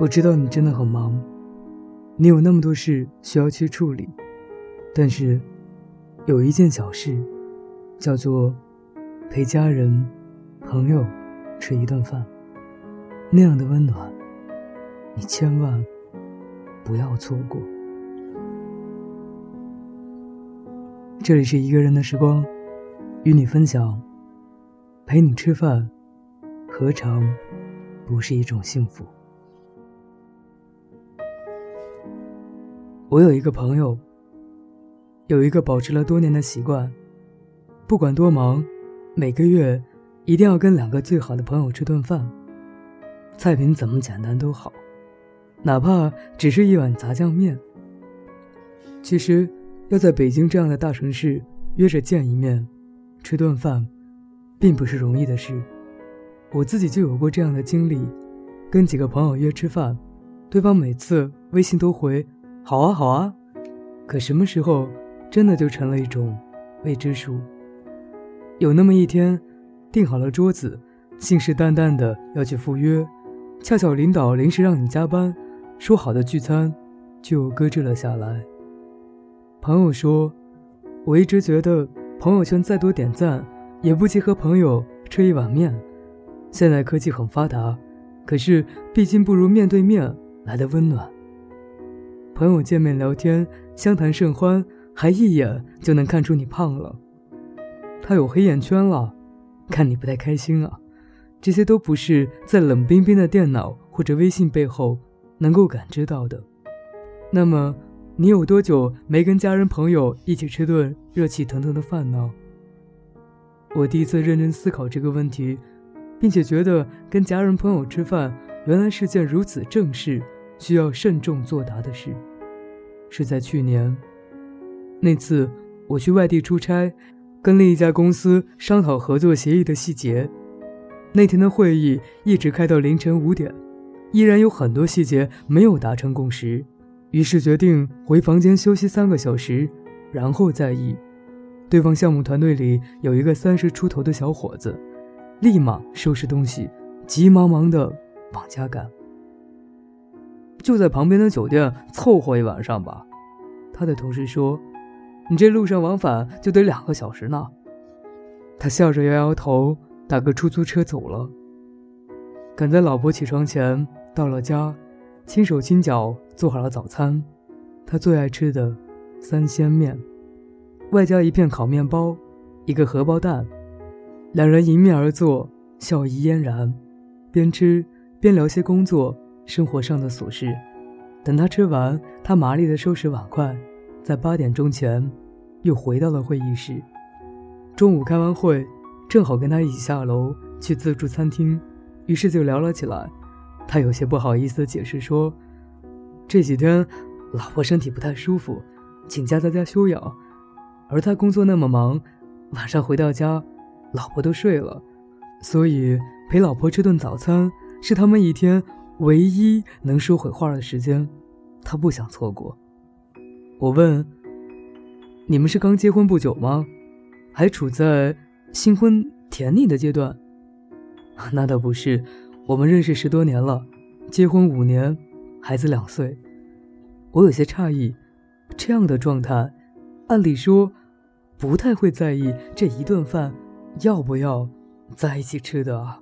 我知道你真的很忙，你有那么多事需要去处理，但是有一件小事，叫做陪家人、朋友吃一顿饭，那样的温暖，你千万不要错过。这里是一个人的时光，与你分享，陪你吃饭，何尝不是一种幸福？我有一个朋友，有一个保持了多年的习惯，不管多忙，每个月一定要跟两个最好的朋友吃顿饭。菜品怎么简单都好，哪怕只是一碗杂酱面。其实，要在北京这样的大城市约着见一面，吃顿饭，并不是容易的事。我自己就有过这样的经历，跟几个朋友约吃饭，对方每次微信都回。好啊，好啊，可什么时候真的就成了一种未知数？有那么一天，订好了桌子，信誓旦旦的要去赴约，恰巧领导临时让你加班，说好的聚餐就搁置了下来。朋友说：“我一直觉得朋友圈再多点赞，也不及和朋友吃一碗面。现在科技很发达，可是毕竟不如面对面来的温暖。”朋友见面聊天，相谈甚欢，还一眼就能看出你胖了。他有黑眼圈了，看你不太开心啊。这些都不是在冷冰冰的电脑或者微信背后能够感知到的。那么，你有多久没跟家人朋友一起吃顿热气腾腾的饭呢？我第一次认真思考这个问题，并且觉得跟家人朋友吃饭原来是件如此正式。需要慎重作答的事，是在去年那次我去外地出差，跟另一家公司商讨合作协议的细节。那天的会议一直开到凌晨五点，依然有很多细节没有达成共识，于是决定回房间休息三个小时，然后再议。对方项目团队里有一个三十出头的小伙子，立马收拾东西，急忙忙的往家赶。就在旁边的酒店凑合一晚上吧，他的同事说：“你这路上往返就得两个小时呢。”他笑着摇摇头，打个出租车走了。赶在老婆起床前到了家，轻手轻脚做好了早餐，他最爱吃的三鲜面，外加一片烤面包，一个荷包蛋。两人迎面而坐，笑意嫣然，边吃边聊些工作。生活上的琐事，等他吃完，他麻利地收拾碗筷，在八点钟前，又回到了会议室。中午开完会，正好跟他一起下楼去自助餐厅，于是就聊了起来。他有些不好意思解释说：“这几天，老婆身体不太舒服，请假在家休养。而他工作那么忙，晚上回到家，老婆都睡了，所以陪老婆吃顿早餐是他们一天。”唯一能说会话的时间，他不想错过。我问：“你们是刚结婚不久吗？还处在新婚甜腻的阶段？”那倒不是，我们认识十多年了，结婚五年，孩子两岁。我有些诧异，这样的状态，按理说不太会在意这一顿饭要不要在一起吃的啊。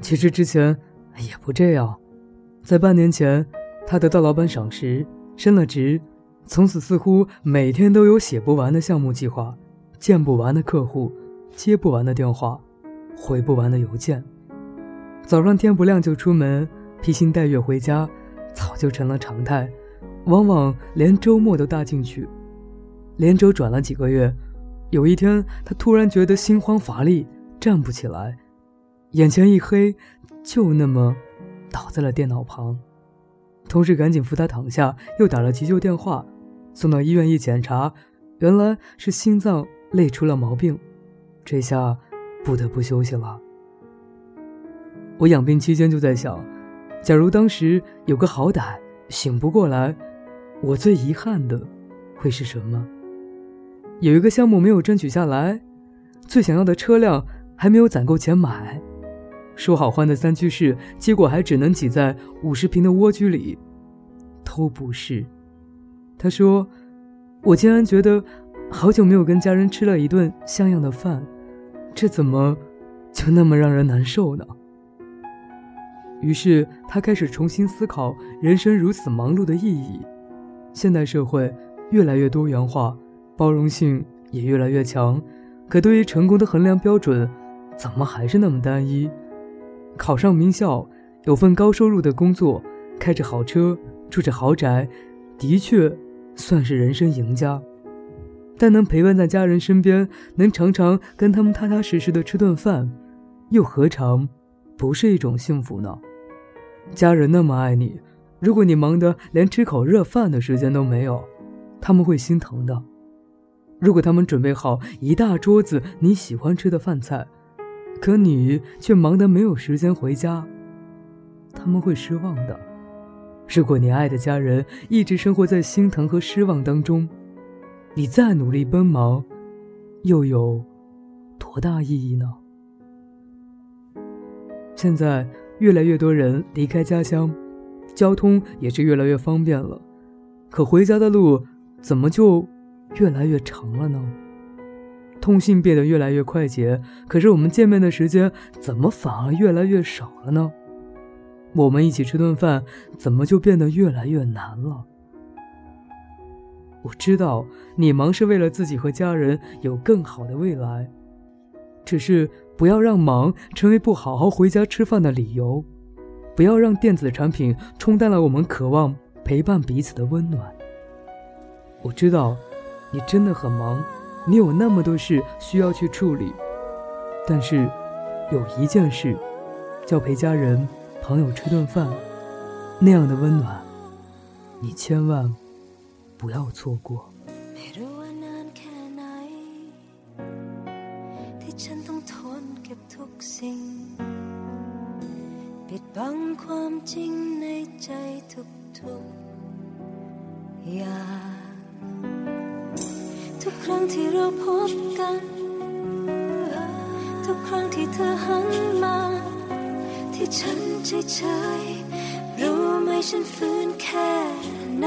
其实之前。也不这样，在半年前，他得到老板赏识，升了职，从此似乎每天都有写不完的项目计划，见不完的客户，接不完的电话，回不完的邮件。早上天不亮就出门，披星戴月回家，早就成了常态，往往连周末都搭进去。连轴转了几个月，有一天他突然觉得心慌乏力，站不起来，眼前一黑。就那么倒在了电脑旁，同事赶紧扶他躺下，又打了急救电话，送到医院一检查，原来是心脏累出了毛病，这下不得不休息了。我养病期间就在想，假如当时有个好歹，醒不过来，我最遗憾的会是什么？有一个项目没有争取下来，最想要的车辆还没有攒够钱买。说好换的三居室，结果还只能挤在五十平的蜗居里，都不是。他说：“我竟然觉得，好久没有跟家人吃了一顿像样的饭，这怎么就那么让人难受呢？”于是他开始重新思考人生如此忙碌的意义。现代社会越来越多元化，包容性也越来越强，可对于成功的衡量标准，怎么还是那么单一？考上名校，有份高收入的工作，开着好车，住着豪宅，的确算是人生赢家。但能陪伴在家人身边，能常常跟他们踏踏实实的吃顿饭，又何尝不是一种幸福呢？家人那么爱你，如果你忙得连吃口热饭的时间都没有，他们会心疼的。如果他们准备好一大桌子你喜欢吃的饭菜，可你却忙得没有时间回家，他们会失望的。如果你爱的家人一直生活在心疼和失望当中，你再努力奔忙，又有多大意义呢？现在越来越多人离开家乡，交通也是越来越方便了，可回家的路怎么就越来越长了呢？通信变得越来越快捷，可是我们见面的时间怎么反而越来越少了呢？我们一起吃顿饭，怎么就变得越来越难了？我知道你忙是为了自己和家人有更好的未来，只是不要让忙成为不好好回家吃饭的理由，不要让电子产品冲淡了我们渴望陪伴彼此的温暖。我知道，你真的很忙。你有那么多事需要去处理，但是有一件事，叫陪家人、朋友吃顿饭，那样的温暖，你千万不要错过。 ทุกครั้งที่เราพบกัน ทุกครั้งที่เธอหันมา ที่ฉันเฉยๆรู้ไหมฉันฟื้นแค่ไหน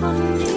风